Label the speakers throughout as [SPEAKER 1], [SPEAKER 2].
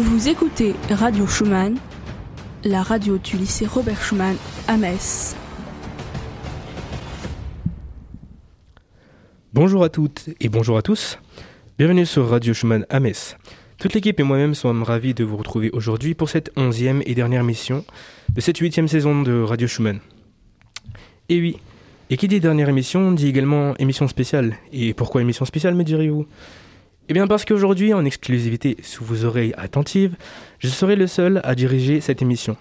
[SPEAKER 1] Vous écoutez Radio Schumann, la radio du lycée Robert Schumann à Metz.
[SPEAKER 2] Bonjour à toutes et bonjour à tous. Bienvenue sur Radio Schumann à Metz. Toute l'équipe et moi-même sommes ravis de vous retrouver aujourd'hui pour cette onzième et dernière mission de cette huitième saison de Radio Schumann. Et oui, et qui dit dernière émission dit également émission spéciale. Et pourquoi émission spéciale me direz-vous? Eh bien parce qu'aujourd'hui, en exclusivité sous vos oreilles attentives, je serai le seul à diriger cette émission.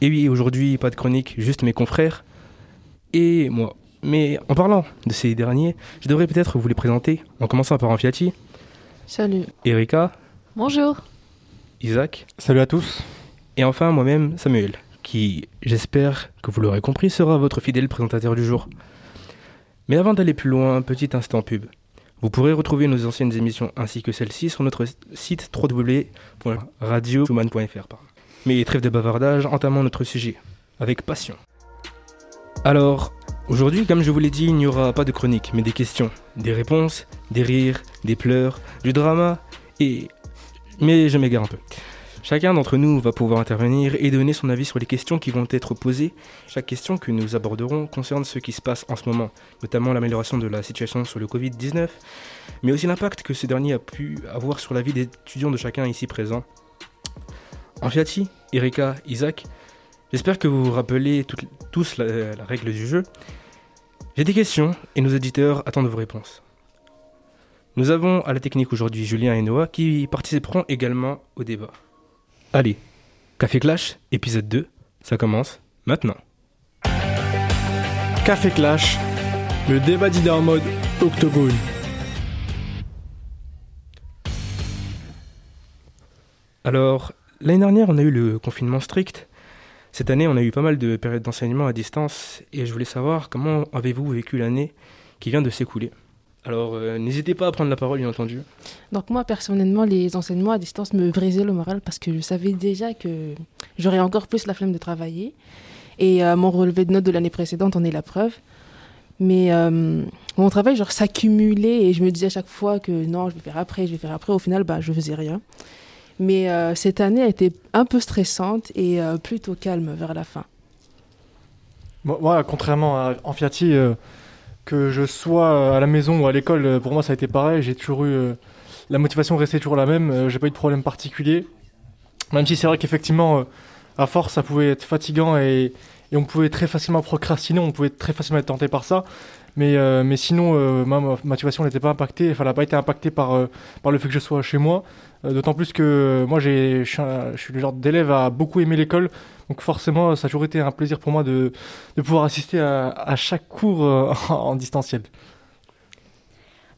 [SPEAKER 2] Et oui, aujourd'hui, pas de chronique, juste mes confrères et moi. Mais en parlant de ces derniers, je devrais peut-être vous les présenter, en commençant par Anfiati,
[SPEAKER 3] Salut.
[SPEAKER 2] Erika,
[SPEAKER 3] Bonjour.
[SPEAKER 2] Isaac,
[SPEAKER 4] Salut à tous.
[SPEAKER 2] et enfin moi-même, Samuel, qui, j'espère que vous l'aurez compris, sera votre fidèle présentateur du jour. Mais avant d'aller plus loin, petit instant pub. Vous pourrez retrouver nos anciennes émissions ainsi que celle-ci sur notre site www.radioschumann.fr. Mais trêve de bavardage, entamons notre sujet, avec passion. Alors, aujourd'hui, comme je vous l'ai dit, il n'y aura pas de chronique, mais des questions, des réponses, des rires, des pleurs, du drama, et... Mais je m'égare un peu. Chacun d'entre nous va pouvoir intervenir et donner son avis sur les questions qui vont être posées. Chaque question que nous aborderons concerne ce qui se passe en ce moment, notamment l'amélioration de la situation sur le Covid-19, mais aussi l'impact que ce dernier a pu avoir sur la vie des étudiants de chacun ici présent. Anfiati, Erika, Isaac, j'espère que vous vous rappelez tous la, la règle du jeu. J'ai des questions et nos éditeurs attendent vos réponses. Nous avons à la technique aujourd'hui Julien et Noah qui participeront également au débat. Allez, Café Clash, épisode 2, ça commence maintenant.
[SPEAKER 4] Café Clash, le débat d'idées en mode octogone.
[SPEAKER 2] Alors, l'année dernière, on a eu le confinement strict. Cette année, on a eu pas mal de périodes d'enseignement à distance et je voulais savoir comment avez-vous vécu l'année qui vient de s'écouler. Alors, euh, n'hésitez pas à prendre la parole, bien entendu.
[SPEAKER 3] Donc moi, personnellement, les enseignements à distance me brisaient le moral parce que je savais déjà que j'aurais encore plus la flemme de travailler. Et euh, mon relevé de notes de l'année précédente en est la preuve. Mais euh, mon travail, genre, s'accumulait et je me disais à chaque fois que non, je vais faire après, je vais faire après. Au final, bah, je faisais rien. Mais euh, cette année a été un peu stressante et euh, plutôt calme vers la fin.
[SPEAKER 4] Moi, moi, contrairement à Anfiati, euh, que je sois à la maison ou à l'école, euh, pour moi ça a été pareil. J'ai toujours eu euh, la motivation restait toujours la même. euh, J'ai pas eu de problème particulier. Même si c'est vrai qu'effectivement, euh, à force, ça pouvait être fatigant et, on pouvait très facilement procrastiner, on pouvait très facilement être tenté par ça. Mais, mais sinon, ma motivation n'était pas impactée, enfin, elle n'a pas été impactée par, par le fait que je sois chez moi. D'autant plus que moi, je suis le genre d'élève à beaucoup aimer l'école. Donc forcément, ça a toujours été un plaisir pour moi de, pouvoir assister à, chaque cours euh, en distanciel.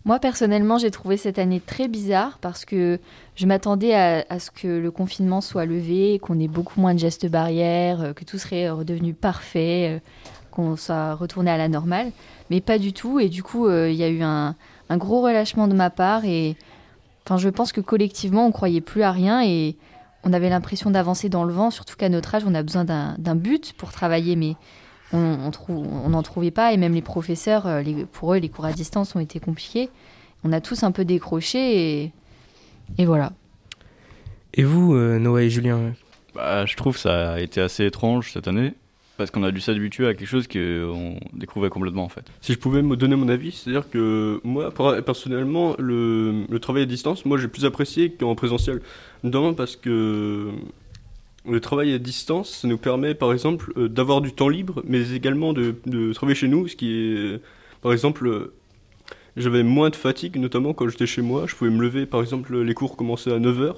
[SPEAKER 5] Moi, personnellement, j'ai trouvé cette année très bizarre parce que je m'attendais à, ce que le confinement soit levé, qu'on ait beaucoup moins de gestes barrières, euh, que tout serait redevenu parfait, euh, qu'on soit retourné à la normale. Mais pas du tout. Et du coup, il y a eu un, un gros relâchement de ma part. Et enfin, je pense que collectivement, on croyait plus à rien et on avait l'impression d'avancer dans le vent. Surtout qu'à notre âge, on a besoin d'un d'un but pour travailler. Mais on on trou- on n'en trouvait pas et même les professeurs, euh, les- pour eux, les cours à distance ont été compliqués. On a tous un peu décroché et, et voilà.
[SPEAKER 2] Et vous, euh, Noah et Julien,
[SPEAKER 6] Bah, je trouve que ça a été assez étrange cette année parce qu'on a dû s'habituer à quelque chose qu'on découvrait complètement en fait.
[SPEAKER 7] Si je pouvais me donner mon avis, c'est-à-dire que moi, per- personnellement, le, travail à distance, moi j'ai plus apprécié qu'en présentiel. Notamment parce que le travail à distance, ça nous permet par exemple euh, d'avoir du temps libre, mais également de, travailler chez nous, ce qui par exemple, euh, j'avais moins de fatigue, notamment quand j'étais chez moi. Je pouvais me lever, par exemple, les cours commençaient à 9h.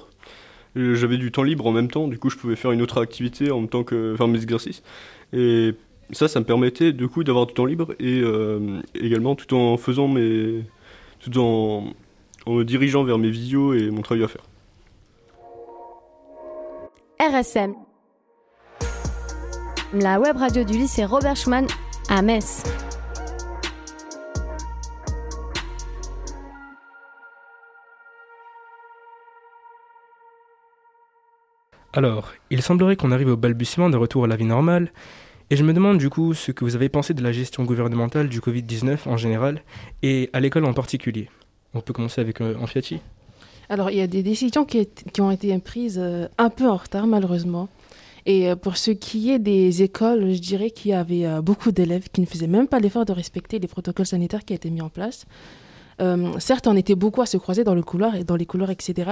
[SPEAKER 7] J'avais du temps libre en même temps, du coup je pouvais faire une autre activité en même temps que faire mes exercices. Et ça, ça me permettait du coup d'avoir du temps libre et euh, également tout en faisant mes. tout en, en me dirigeant vers mes visios et mon travail à faire.
[SPEAKER 8] RSM. La web radio du lycée Robert Schumann à Metz.
[SPEAKER 2] Alors, il semblerait qu'on arrive au balbutiement de retour à la vie normale, et je me demande du coup ce que vous avez pensé de la gestion gouvernementale du Covid-19 en général, et à l'école en particulier. On peut commencer avec euh, Anfiati
[SPEAKER 3] Alors, il y a des décisions qui, ont été prises euh, un peu en retard, malheureusement. Et euh, pour ce qui est des écoles, je dirais qu'il y avait euh, beaucoup d'élèves qui ne faisaient même pas l'effort de respecter les protocoles sanitaires qui été mis en place. Euh, certes, on était beaucoup à se croiser dans le couloir et dans les couloirs, etc.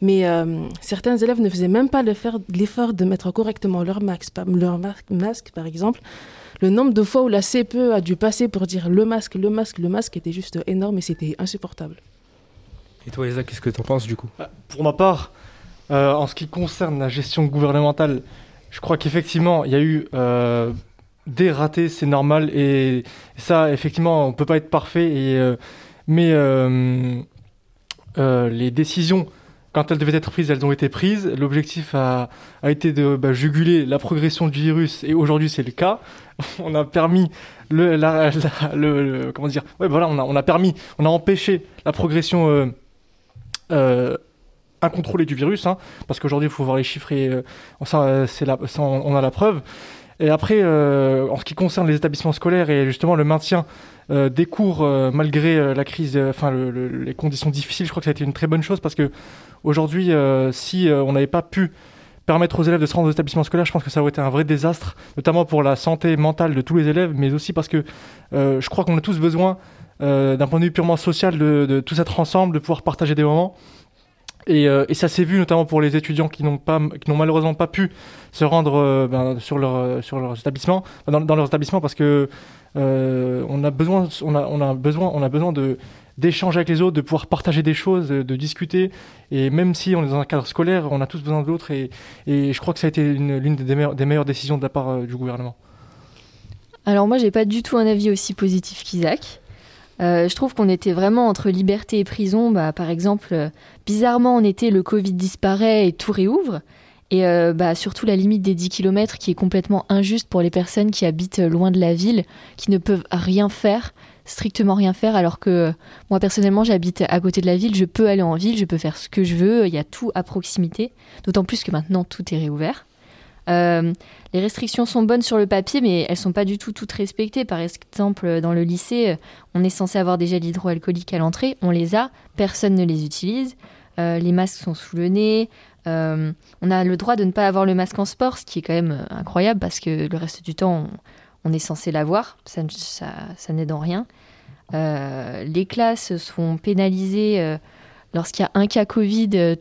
[SPEAKER 3] Mais euh, certains élèves ne faisaient même pas le faire- l'effort de mettre correctement leur masque, par- leur mar- masque, par exemple. Le nombre de fois où la CPE a dû passer pour dire le masque, le masque, le masque était juste énorme et c'était insupportable.
[SPEAKER 2] Et toi, Isaac, qu'est-ce que t'en penses du coup?
[SPEAKER 4] Pour ma part, euh, en ce qui concerne la gestion gouvernementale, je crois qu'effectivement, il y a eu euh, des ratés, c'est normal. Et ça, effectivement, on ne peut pas être parfait. Et, euh, mais euh, euh, les décisions, quand elles devaient être prises, elles ont été prises. L'objectif a, a été de bah, juguler la progression du virus. Et aujourd'hui, c'est le cas. On a permis le, la- la- le- comment dire ouais, voilà, on a, on a permis, on a empêché la progression euh, incontrôlée du virus, hein, parce qu'aujourd'hui il faut voir les chiffres et ça, ça, on a la preuve. Et après, euh, en ce qui concerne les établissements scolaires et justement le maintien euh, des cours euh, malgré la crise, enfin le- le- les conditions difficiles, je crois que ça a été une très bonne chose parce que aujourd'hui, si on n'avait pas pu permettre aux élèves de se rendre aux établissements scolaires, je pense que ça aurait été un vrai désastre, notamment pour la santé mentale de tous les élèves, mais aussi parce que je crois qu'on a tous besoin, d'un point de vue purement social, de, de tous être ensemble, de pouvoir partager des moments. Et, euh, et ça s'est vu notamment pour les étudiants qui n'ont pas, malheureusement pas pu se rendre euh, ben, sur leur euh, sur leurs établissements, dans, leurs établissements parce que on a besoin, on a, on a besoin, on a besoin de d'échanger avec les autres, de pouvoir partager des choses, de, discuter. Et même si on est dans un cadre scolaire, on a tous besoin de l'autre. Et, et je crois que ça a été une- l'une des, meilleures, des meilleures décisions de la part du gouvernement.
[SPEAKER 5] Alors moi, j'ai pas du tout un avis aussi positif qu'Isaac. Euh, je trouve qu'on était vraiment entre liberté et prison. Bah, par exemple, euh, bizarrement, en été, le Covid disparaît et tout réouvre. Et euh, bah, surtout la limite des 10 km qui est complètement injuste pour les personnes qui habitent euh, loin de la ville, qui ne peuvent rien faire, strictement rien faire, alors que moi personnellement j'habite à côté de la ville, je peux aller en ville, je peux faire ce que je veux, il y a tout à proximité, d'autant plus que maintenant tout est réouvert. Euh, les restrictions sont bonnes sur le papier, mais elles sont pas du tout toutes respectées. Par exemple, dans le lycée, euh, on est censé avoir des gels hydroalcooliques à l'entrée, on les a, personne ne les utilise. Euh, les masques sont sous le nez. On a le droit de ne pas avoir le masque en sport, ce qui est quand même incroyable parce que le reste du temps, on, est censé l'avoir. Ça, n'aide en rien. Les classes sont pénalisées lorsqu'il y a un cas Covid.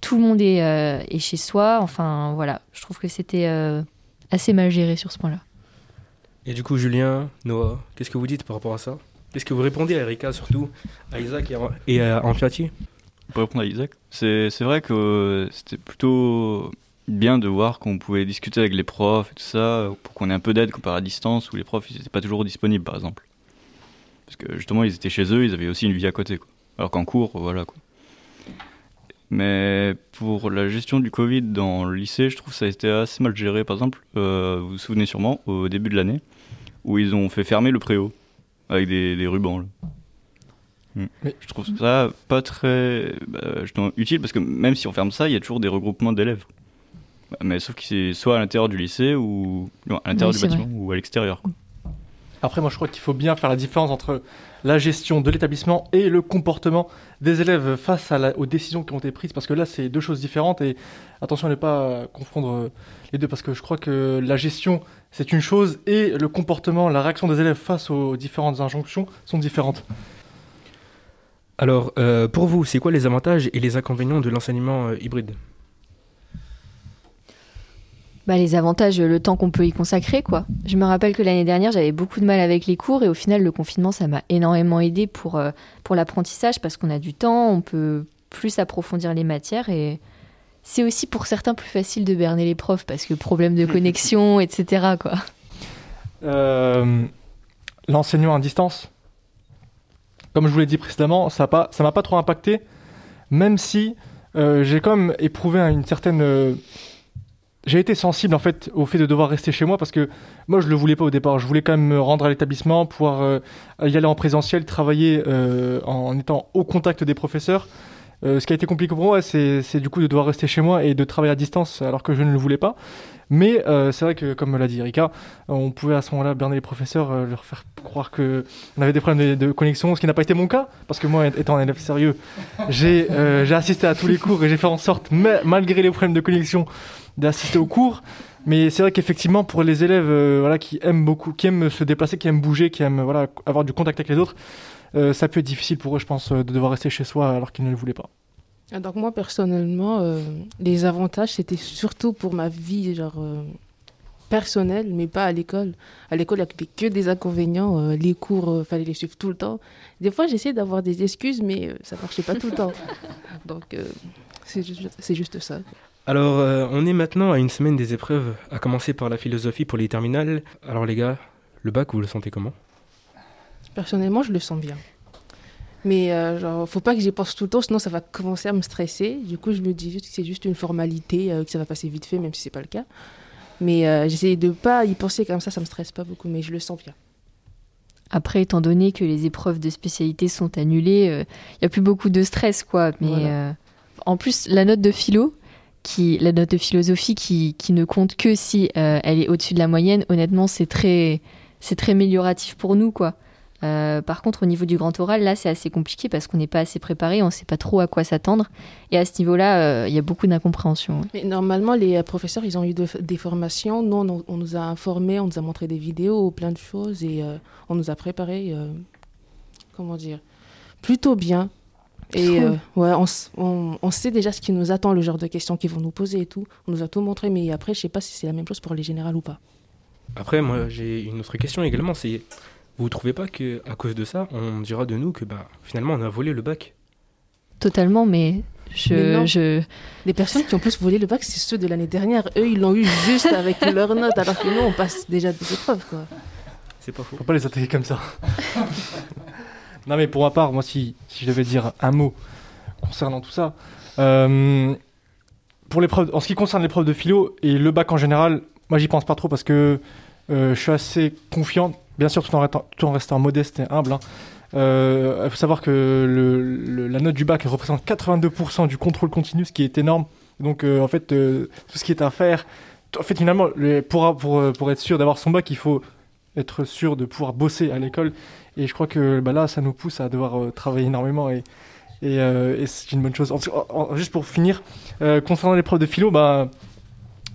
[SPEAKER 5] Tout le monde est, euh, est chez soi. Enfin, voilà. Je trouve que c'était euh, assez mal géré sur ce point-là.
[SPEAKER 2] Et du coup, Julien, Noah, qu'est-ce que vous dites par rapport à ça? Qu'est-ce que vous répondez à Erika surtout, à Isaac et à, Amfiati
[SPEAKER 6] Pour répondre à Isaac, c'est c'est vrai que c'était plutôt bien de voir qu'on pouvait discuter avec les profs et tout ça, pour qu'on ait un peu d'aide comparé à distance, où les profs ils n'étaient pas toujours disponibles par exemple. Parce que justement ils étaient chez eux, ils avaient aussi une vie à côté. Quoi. Alors qu'en cours, voilà quoi. Mais pour la gestion du Covid dans le lycée, je trouve que ça a été assez mal géré. Par exemple, euh, vous vous souvenez sûrement, au début de l'année, où ils ont fait fermer le préau avec des, des rubans. là.
[SPEAKER 4] Mais-
[SPEAKER 6] Je trouve ça pas très bah, utile parce que même si on ferme ça, il y a toujours des regroupements d'élèves. Bah, Mais sauf que c'est soit à l'intérieur du lycée ou non, à l'intérieur
[SPEAKER 5] Oui,
[SPEAKER 6] du bâtiment ou à l'extérieur.
[SPEAKER 4] Après, moi, je crois qu'il faut bien faire la différence entre la gestion de l'établissement et le comportement des élèves face aux décisions qui ont été prises, parce que là, c'est deux choses différentes. Et attention à ne pas euh, confondre euh, les deux, parce que je crois que la gestion, c'est une chose, et le comportement, la réaction des élèves face aux différentes injonctions sont différentes.
[SPEAKER 2] Alors, euh, pour vous, c'est quoi les avantages et les inconvénients de l'enseignement hybride?
[SPEAKER 5] Bah, les avantages, le temps qu'on peut y consacrer, quoi. Je me rappelle que l'année dernière, j'avais beaucoup de mal avec les cours et au final, le confinement, ça m'a énormément aidé pour, euh, pour l'apprentissage parce qu'on a du temps, on peut plus approfondir les matières et c'est aussi pour certains plus facile de berner les profs parce que problème de connexion, etc., quoi.
[SPEAKER 4] Euh, L'enseignement à distance, comme je vous l'ai dit précédemment, ça ça m'a pas trop impacté, même si euh, j'ai quand même éprouvé une certaine. J'ai été sensible en fait au fait de devoir rester chez moi parce que moi je le voulais pas au départ. Je voulais quand même me rendre à l'établissement, pouvoir euh, y aller en présentiel, travailler euh, en étant au contact des professeurs. Euh, ce qui a été compliqué pour moi, c'est du coup de devoir rester chez moi et de travailler à distance alors que je ne le voulais pas. Mais euh, c'est vrai que, comme l'a dit Erika, on pouvait à ce moment-là berner les professeurs, euh, leur faire croire que on avait des problèmes de, connexion, ce qui n'a pas été mon cas, parce que moi, étant un élève sérieux, j'ai assisté à tous les cours et j'ai fait en sorte, ma- malgré les problèmes de connexion, d'assister aux cours. Mais c'est vrai qu'effectivement, pour les élèves qui aiment beaucoup, qui aiment se déplacer, qui aiment bouger, qui aiment avoir du contact avec les autres, euh, ça peut être difficile pour eux, je pense, euh, de devoir rester chez soi alors qu'ils ne le voulaient pas.
[SPEAKER 3] Ah, Donc moi personnellement, euh, les avantages c'était surtout pour ma vie genre euh, personnelle, mais pas à l'école. À l'école il n'y avait que des inconvénients. euh, les cours, euh, fallait les suivre tout le temps. Des fois j'essayais d'avoir des excuses, mais euh, ça marchait pas tout le temps. Donc euh, c'est juste, c'est juste ça.
[SPEAKER 2] Alors, euh, on est maintenant à une semaine des épreuves, à commencer par la philosophie pour les terminales. Alors les gars, le bac, vous le sentez comment?
[SPEAKER 3] Personnellement je le sens bien. Mais euh, genre faut pas que j'y pense tout le temps, sinon ça va commencer à me stresser. Du coup je me dis juste que c'est juste une formalité, euh, que ça va passer vite fait, même si c'est pas le cas. Mais euh, j'essaie de pas y penser comme ça, ça me stresse pas beaucoup, mais je le sens bien.
[SPEAKER 5] Après, étant donné que les épreuves de spécialité sont annulées, il n'y a plus beaucoup de stress, quoi. Mais
[SPEAKER 3] Voilà.
[SPEAKER 5] euh, en plus, la note de philo, qui, la note de philosophie qui, qui ne compte que si euh, elle est au-dessus de la moyenne, honnêtement, c'est très, c'est très amélioratif pour nous, quoi. Euh, par contre, au niveau du grand oral, là, c'est assez compliqué parce qu'on n'est pas assez préparé, on ne sait pas trop à quoi s'attendre. Et à ce niveau-là, euh, il y a beaucoup d'incompréhension.
[SPEAKER 3] Mais normalement, les euh, professeurs, ils ont eu de- des formations. Nous, on, on nous a informés, on nous a montré des vidéos, plein de choses, et euh, on nous a préparé, euh, comment dire, plutôt bien. Et euh, ouais, on, on- on sait déjà ce qui nous attend, le genre de questions qu'ils vont nous poser et tout. On nous a tout montré, mais après, je sais pas si c'est la même chose pour les générales ou pas.
[SPEAKER 2] Après, moi, j'ai une autre question également, c'est... Vous trouvez pas que à cause de ça, on dira de nous que bah, finalement, on a volé le bac?
[SPEAKER 5] Totalement, mais je,
[SPEAKER 3] Mais non.
[SPEAKER 5] je,
[SPEAKER 3] Les personnes qui ont plus volé le bac, c'est ceux de l'année dernière. Eux, ils l'ont eu juste avec leurs notes, alors que nous, on passe déjà des épreuves, quoi.
[SPEAKER 2] C'est pas faux.
[SPEAKER 4] Faut pas les attaquer comme ça. non, mais pour ma part, moi, si, si je devais dire un mot concernant tout ça, euh, pour l'épreuve, en ce qui concerne l'épreuve de philo et le bac en général, moi, j'y pense pas trop parce que euh, je suis assez confiant, bien sûr, tout en restant, modeste et humble. hein. Euh, Il faut savoir que la note du bac représente 82% du contrôle continu, ce qui est énorme. Donc, euh, en fait, euh, tout ce qui est à faire, en fait, finalement, le- pour, être sûr d'avoir son bac, il faut être sûr de pouvoir bosser à l'école. Et je crois que bah, là, ça nous pousse à devoir travailler énormément et, c'est une bonne chose. En- en- juste pour finir, concernant l'épreuve de philo, bah,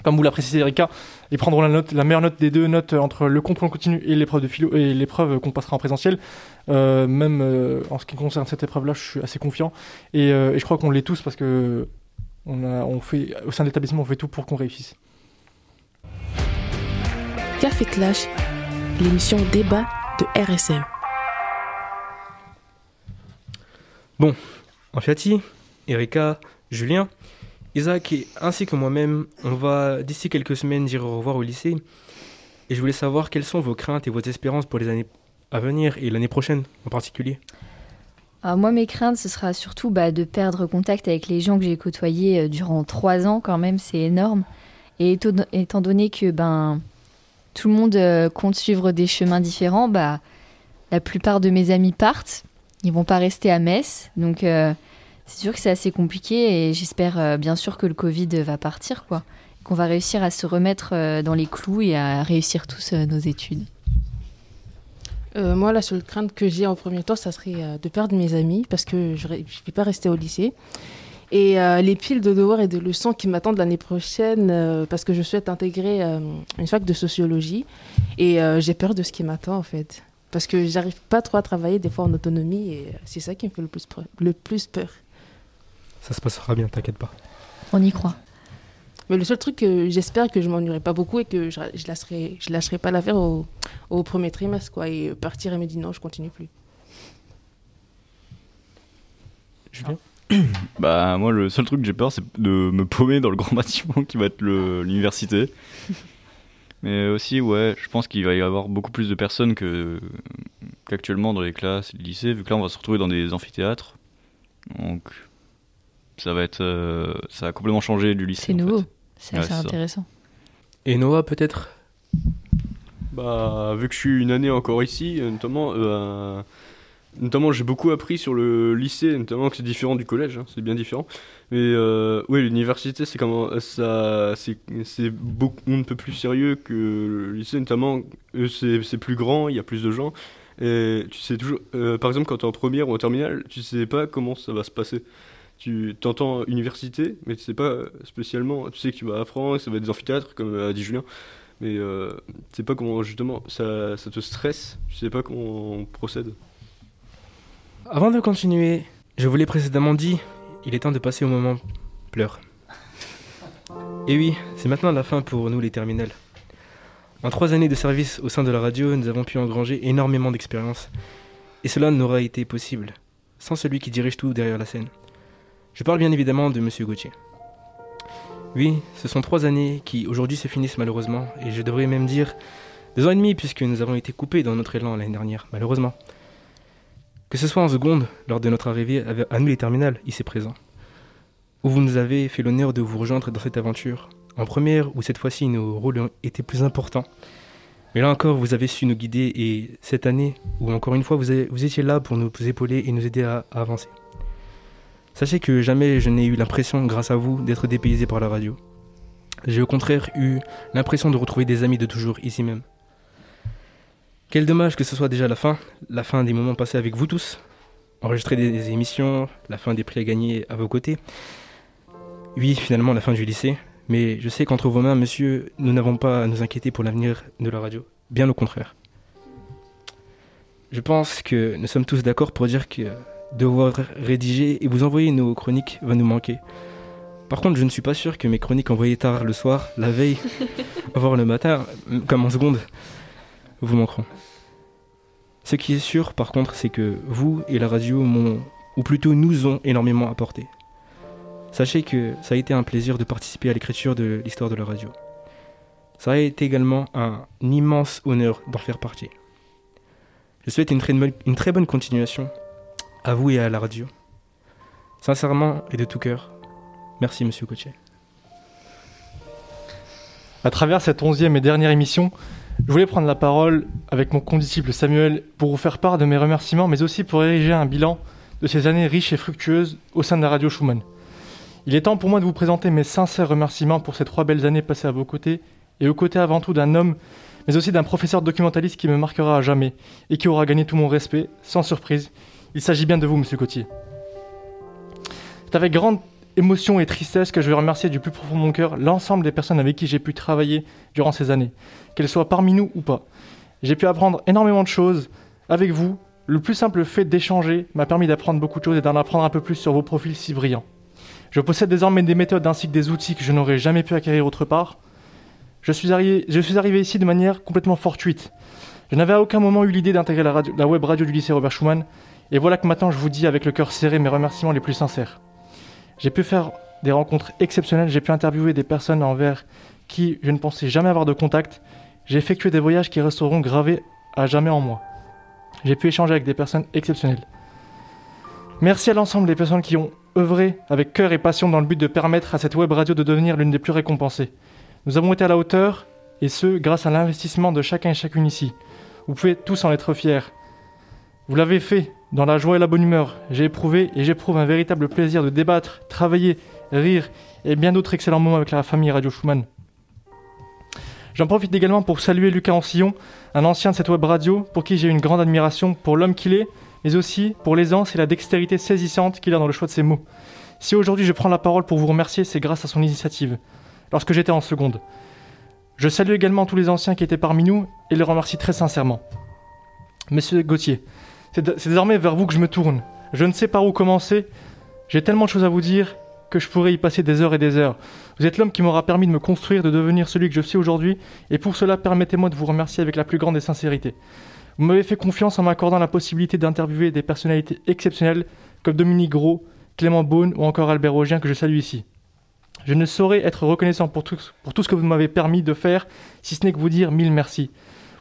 [SPEAKER 4] comme vous l'a précisé Erika, ils prendront la, note, la meilleure note des deux notes entre le contrôle continu et l'épreuve de philo et l'épreuve qu'on passera en présentiel. Euh, même euh, en ce qui concerne cette épreuve-là, je suis assez confiant et, euh, et je crois qu'on l'est tous parce que on a, on fait, au sein de l'établissement, on fait tout pour qu'on réussisse.
[SPEAKER 1] Café Clash, l'émission débat de RSM.
[SPEAKER 2] Enfiati, Erika, Julien, Isaac ainsi que moi-même, on va d'ici quelques semaines dire au revoir au lycée. Et je voulais savoir quelles sont vos craintes et vos espérances pour les années à venir et l'année prochaine en particulier.
[SPEAKER 5] Alors moi, mes craintes, ce sera surtout bah, de perdre contact avec les gens que j'ai côtoyés euh, durant trois ans, quand même, c'est énorme. Et étant donné que ben, tout le monde euh, compte suivre des chemins différents, bah, la plupart de mes amis partent. Ils vont pas rester à Metz. Donc, euh, c'est sûr que c'est assez compliqué et j'espère euh, bien sûr que le Covid va partir, quoi. Qu'on va réussir à se remettre euh, dans les clous et à réussir tous euh, nos études.
[SPEAKER 3] Moi, la seule crainte que j'ai en premier temps, ça serait de perdre mes amis parce que je ne vais pas rester au lycée. Et les piles de devoirs et de leçons qui m'attendent l'année prochaine parce que je souhaite intégrer une fac de sociologie. Et j'ai peur de ce qui m'attend en fait. Parce que j'arrive pas trop à travailler des fois en autonomie et c'est ça qui me fait le plus, le plus peur.
[SPEAKER 2] Ça se passera bien, t'inquiète pas.
[SPEAKER 5] On y croit.
[SPEAKER 3] Mais le seul truc que j'espère que je m'ennuierai pas beaucoup et que je, je lâcherai, je lâcherai pas l'affaire au, au premier trimestre quoi et partir et me dire non je continue plus.
[SPEAKER 2] Julien
[SPEAKER 6] Bah moi le seul truc que j'ai peur c'est de me paumer dans le grand bâtiment qui va être le- l'université. Mais aussi ouais, je pense qu'il va y avoir beaucoup plus de personnes que qu'actuellement dans les classes et les lycées vu que là on va se retrouver dans des amphithéâtres. Donc ça va être euh, ça va complètement changer du lycée.
[SPEAKER 5] C'est nouveau.
[SPEAKER 6] fait.
[SPEAKER 5] C'est
[SPEAKER 6] Ouais,
[SPEAKER 5] assez
[SPEAKER 6] c'est ça.
[SPEAKER 5] intéressant.
[SPEAKER 2] Et Noah peut-être?
[SPEAKER 7] Bah, vu que je suis une année encore ici, notamment, euh, notamment, j'ai beaucoup appris sur le lycée, notamment que c'est différent du collège, hein, c'est bien différent. Mais euh, oui, l'université, c'est comment ça, c'est c'est beaucoup un peu plus sérieux que le lycée, notamment, c'est c'est plus grand, il y a plus de gens. Et tu sais toujours, euh, par exemple, quand tu es en première ou en terminale, tu sais pas comment ça va se passer. Tu t'entends université, mais tu sais pas spécialement. Tu sais que tu vas apprendre, que ça va être des amphithéâtres, comme a dit Julien. Mais euh, tu sais pas comment, justement, ça, ça te stresse. Tu sais pas comment on procède.
[SPEAKER 2] Avant de continuer, je vous l'ai précédemment dit, il est temps de passer au moment pleurs. Et oui, c'est maintenant la fin pour nous les terminales. En trois années de service au sein de la radio, nous avons pu engranger énormément d'expérience. Et cela n'aurait été possible sans celui qui dirige tout derrière la scène. Je parle bien évidemment de Monsieur Gauthier. Oui, ce sont trois années qui aujourd'hui se finissent malheureusement, et je devrais même dire deux ans et demi puisque nous avons été coupés dans notre élan l'année dernière, malheureusement. Que ce soit en seconde, lors de notre arrivée à nous les terminales, ici présents, où vous nous avez fait l'honneur de vous rejoindre dans cette aventure, en première où cette fois-ci nos rôles étaient plus importants. Mais là encore, vous avez su nous guider et cette année où encore une fois vous, étiez là pour nous épauler et nous aider à avancer. Sachez que jamais je n'ai eu l'impression, grâce à vous, d'être dépaysé par la radio. J'ai au contraire eu l'impression de retrouver des amis de toujours ici même. Quel dommage que ce soit déjà la fin, la fin des moments passés avec vous tous, enregistrer des émissions, la fin des prix à gagner à vos côtés. Oui, finalement la fin du lycée, mais je sais qu'entre vos mains, monsieur, nous n'avons pas à nous inquiéter pour l'avenir de la radio. Bien au contraire. Je pense que nous sommes tous d'accord pour dire que devoir rédiger et vous envoyer nos chroniques va nous manquer. Par contre, je ne suis pas sûr que mes chroniques envoyées tard le soir, la veille, voire le matin, comme en seconde, vous manqueront. Ce qui est sûr, par contre, c'est que vous et la radio m'ont, ou plutôt nous ont énormément apporté. Sachez que ça a été un plaisir de participer à l'écriture de l'histoire de la radio. Ça a été également un immense honneur d'en faire partie. Je souhaite une très, une très bonne continuation à vous et à la radio. Sincèrement et de tout cœur, merci Monsieur Coutier.
[SPEAKER 4] À travers cette onzième et dernière émission, je voulais prendre la parole avec mon condisciple Samuel pour vous faire part de mes remerciements, mais aussi pour ériger un bilan de ces années riches et fructueuses au sein de la radio Schumann. Il est temps pour moi de vous présenter mes sincères remerciements pour ces trois belles années passées à vos côtés, et aux côtés avant tout d'un homme, mais aussi d'un professeur documentaliste qui me marquera à jamais, et qui aura gagné tout mon respect, sans surprise. Il s'agit bien de vous, monsieur Cotier. C'est avec grande émotion et tristesse que je vais remercier du plus profond de mon cœur l'ensemble des personnes avec qui j'ai pu travailler durant ces années, qu'elles soient parmi nous ou pas. J'ai pu apprendre énormément de choses avec vous. Le plus simple fait d'échanger m'a permis d'apprendre beaucoup de choses et d'en apprendre un peu plus sur vos profils si brillants. Je possède désormais des méthodes ainsi que des outils que je n'aurais jamais pu acquérir autre part. Je suis, arrivé, ici de manière complètement fortuite. Je n'avais à aucun moment eu l'idée d'intégrer la, la web radio du lycée Robert Schumann, et voilà que maintenant je vous dis avec le cœur serré mes remerciements les plus sincères. J'ai pu faire des rencontres exceptionnelles, j'ai pu interviewer des personnes envers qui je ne pensais jamais avoir de contact. J'ai effectué des voyages qui resteront gravés à jamais en moi. J'ai pu échanger avec des personnes exceptionnelles. Merci à l'ensemble des personnes qui ont œuvré avec cœur et passion dans le but de permettre à cette web radio de devenir l'une des plus récompensées. Nous avons été à la hauteur, et ce, grâce à l'investissement de chacun et chacune ici. Vous pouvez tous en être fiers. Vous l'avez fait, dans la joie et la bonne humeur. J'ai éprouvé et j'éprouve un véritable plaisir de débattre, travailler, rire et bien d'autres excellents moments avec la famille Radio Schumann. J'en profite également pour saluer Lucas Ancillon, un ancien de cette web radio pour qui j'ai une grande admiration pour l'homme qu'il est, mais aussi pour l'aisance et la dextérité saisissante qu'il a dans le choix de ses mots. Si aujourd'hui je prends la parole pour vous remercier, c'est grâce à son initiative, lorsque j'étais en seconde. Je salue également tous les anciens qui étaient parmi nous et les remercie très sincèrement. Monsieur Gauthier, c'est désormais vers vous que je me tourne. Je ne sais par où commencer. J'ai tellement de choses à vous dire que je pourrais y passer des heures et des heures. Vous êtes l'homme qui m'aura permis de me construire, de devenir celui que je suis aujourd'hui, et pour cela, permettez-moi de vous remercier avec la plus grande des sincérités. Vous m'avez fait confiance en m'accordant la possibilité d'interviewer des personnalités exceptionnelles comme Dominique Gros, Clément Beaune ou encore Albert Augien que je salue ici. Je ne saurais être reconnaissant pour tout, pour tout ce que vous m'avez permis de faire, si ce n'est que vous dire mille merci.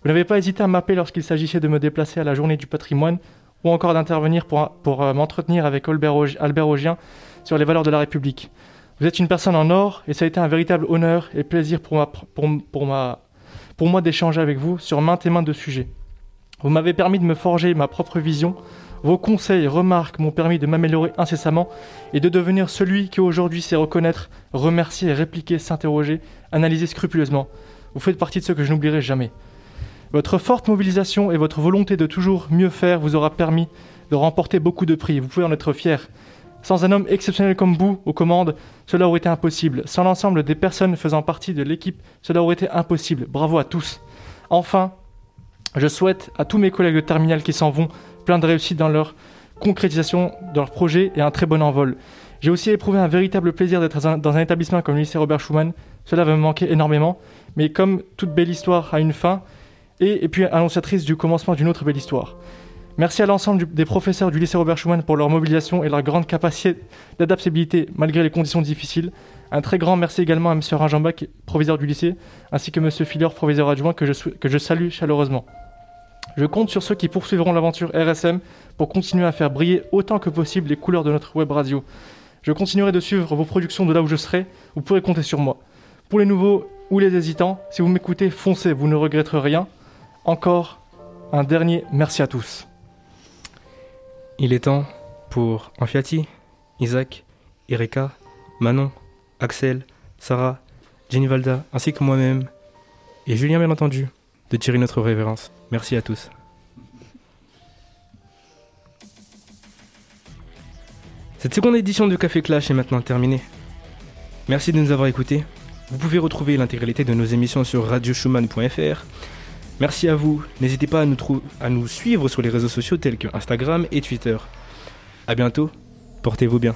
[SPEAKER 4] Vous n'avez pas hésité à m'appeler lorsqu'il s'agissait de me déplacer à la journée du patrimoine ou encore d'intervenir pour, pour euh, m'entretenir avec Albert, Augien sur les valeurs de la République. Vous êtes une personne en or et ça a été un véritable honneur et plaisir pour, ma, pour, pour, ma, pour moi d'échanger avec vous sur maintes et maintes de sujets. Vous m'avez permis de me forger ma propre vision Vos conseils, remarques m'ont permis de m'améliorer incessamment et de devenir celui qui aujourd'hui sait reconnaître, remercier, répliquer, s'interroger, analyser scrupuleusement. Vous faites partie de ceux que je n'oublierai jamais. Votre forte mobilisation et votre volonté de toujours mieux faire vous aura permis de remporter beaucoup de prix. Vous pouvez en être fier. Sans un homme exceptionnel comme vous aux commandes, cela aurait été impossible. Sans l'ensemble des personnes faisant partie de l'équipe, cela aurait été impossible. Bravo à tous. Enfin, je souhaite à tous mes collègues de terminal qui s'en vont plein de réussite dans leur concrétisation de leur projet et un très bon envol. J'ai aussi éprouvé un véritable plaisir d'être dans un établissement comme le lycée Robert Schumann. Cela va me manquer énormément, mais comme toute belle histoire a une fin, et, puis annonciatrice du commencement d'une autre belle histoire. Merci à l'ensemble des professeurs du lycée Robert Schumann pour leur mobilisation et leur grande capacité d'adaptabilité malgré les conditions difficiles. Un très grand merci également à M. Rinjambach, proviseur du lycée, ainsi que M. Filler, proviseur adjoint, que je, que je salue chaleureusement. Je compte sur ceux qui poursuivront l'aventure RSM pour continuer à faire briller autant que possible les couleurs de notre web radio. Je continuerai de suivre vos productions de là où je serai, vous pourrez compter sur moi. Pour les nouveaux ou les hésitants, si vous m'écoutez, foncez, vous ne regretterez rien. Encore un dernier merci à tous.
[SPEAKER 2] Il est temps pour Amfiati, Isaac, Erika, Manon, Axel, Sarah, Jenny Valda, ainsi que moi-même, et Julien bien entendu, de tirer notre révérence. Merci à tous. Cette seconde édition de Café Clash est maintenant terminée. Merci de nous avoir écoutés. Vous pouvez retrouver l'intégralité de nos émissions sur radioschumann.fr. Merci à vous. N'hésitez pas à nous, à nous suivre sur les réseaux sociaux tels que Instagram et Twitter. A bientôt. Portez-vous bien.